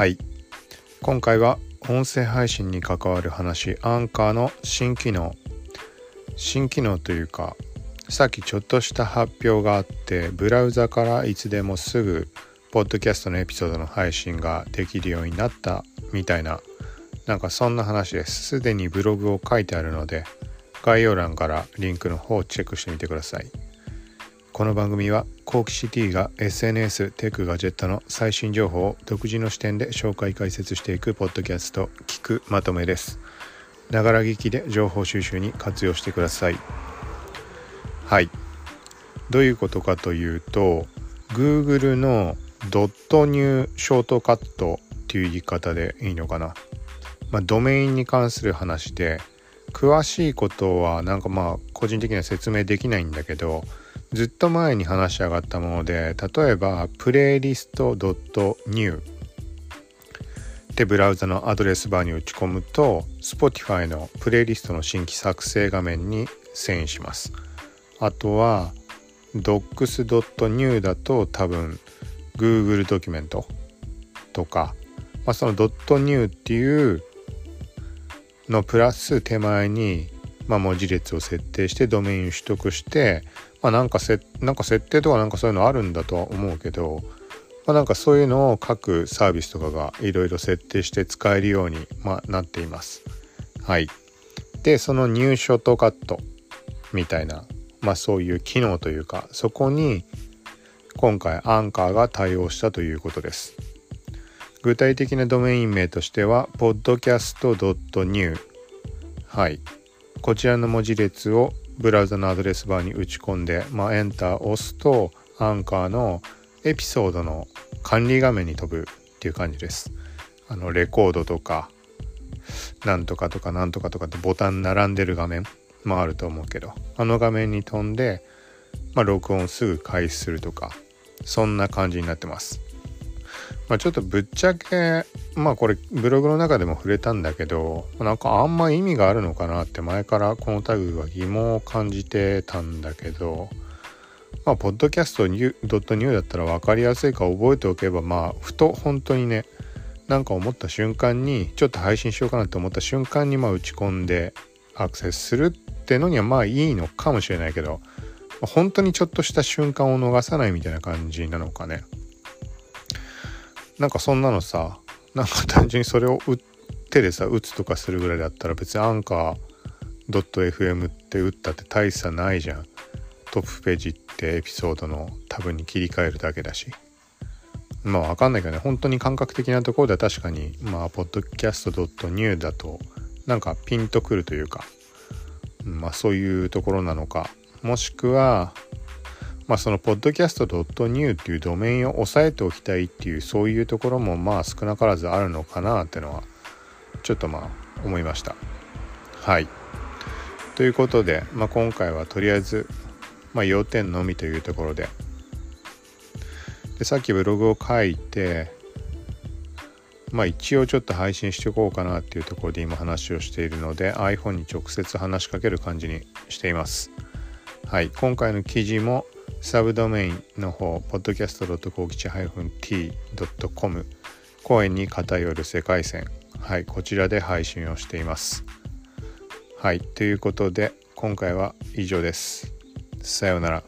はい。今回は音声配信に関わる話アンカーの新機能。新機能というかさっきちょっとした発表があってブラウザからいつでもすぐポッドキャストのエピソードの配信ができるようになったみたいななんかそんな話です。すでにブログを書いてあるので概要欄からリンクの方をチェックしてみてください。この番組はコーキシティが SNS テクガジェットの最新情報を独自の視点で紹介解説していくポッドキャスト聞くまとめです。ながら聞きで情報収集に活用してください。はい。どういうことかというと Google のドットニューショートカットっていう言い方でいいのかな、まあ、ドメインに関する話で詳しいことはなんかまあ個人的には説明できないんだけどずっと前に話し上がったもので例えばプレイリスト .new ってブラウザのアドレスバーに打ち込むと Spotify のプレイリストの新規作成画面に遷移します。あとは docs.new だと多分 Google ドキュメントとか、まあ、その .new っていうのプラス手前に、まあ、文字列を設定してドメインを取得してまあなんかせなんか設定とかなんかそういうのあるんだとは思うけど、まあ、なんかそういうのを各サービスとかがいろいろ設定して使えるように、まあ、なっています。はい。で、そのニューショットカットみたいな、まあそういう機能というか、そこに今回アンカーが対応したということです。具体的なドメイン名としては podcast.new はい。こちらの文字列をブラウザのアドレスバーに打ち込んで、まあ、エンターを押すとアンカーのエピソードの管理画面に飛ぶっていう感じです。あのレコードとかなんとかとかなんとかとかってボタン並んでる画面もあると思うけどあの画面に飛んで、まあ、録音すぐ開始するとかそんな感じになってます。まあ、ちょっとぶっちゃけまあこれブログの中でも触れたんだけどなんかあんま意味があるのかなって前からこのタグは疑問を感じてたんだけどまあポッドキャストドットニューだったら分かりやすいか覚えておけばまあふと本当にねなんか思った瞬間にちょっと配信しようかなって思った瞬間にまあ打ち込んでアクセスするってのにはまあいいのかもしれないけど本当にちょっとした瞬間を逃さないみたいな感じなのかね。なんかそんなのさなんか単純にそれを手でさ打つとかするぐらいだったら別にアンカー .fm って打ったって大差ないじゃん。トップページってエピソードのタブに切り替えるだけだし。まあわかんないけどね。本当に感覚的なところでは確かにまあポッドキャスト .new だとなんかピンとくるというかまあそういうところなのか。もしくはまあ、その podcast.new っていうドメインを押さえておきたいっていうそういうところもまあ少なからずあるのかなってのはちょっとまあ思いました。はい。ということで、まあ、今回はとりあえず、まあ、要点のみというところででさっきブログを書いてまあ一応ちょっと配信していこうかなっていうところで今話をしているので iPhone に直接話しかける感じにしています。はい、今回の記事もサブドメインの方、podcast.kokichi-t.com 公演に偏る世界線。はい、こちらで配信をしています。はい、ということで、今回は以上です。さようなら。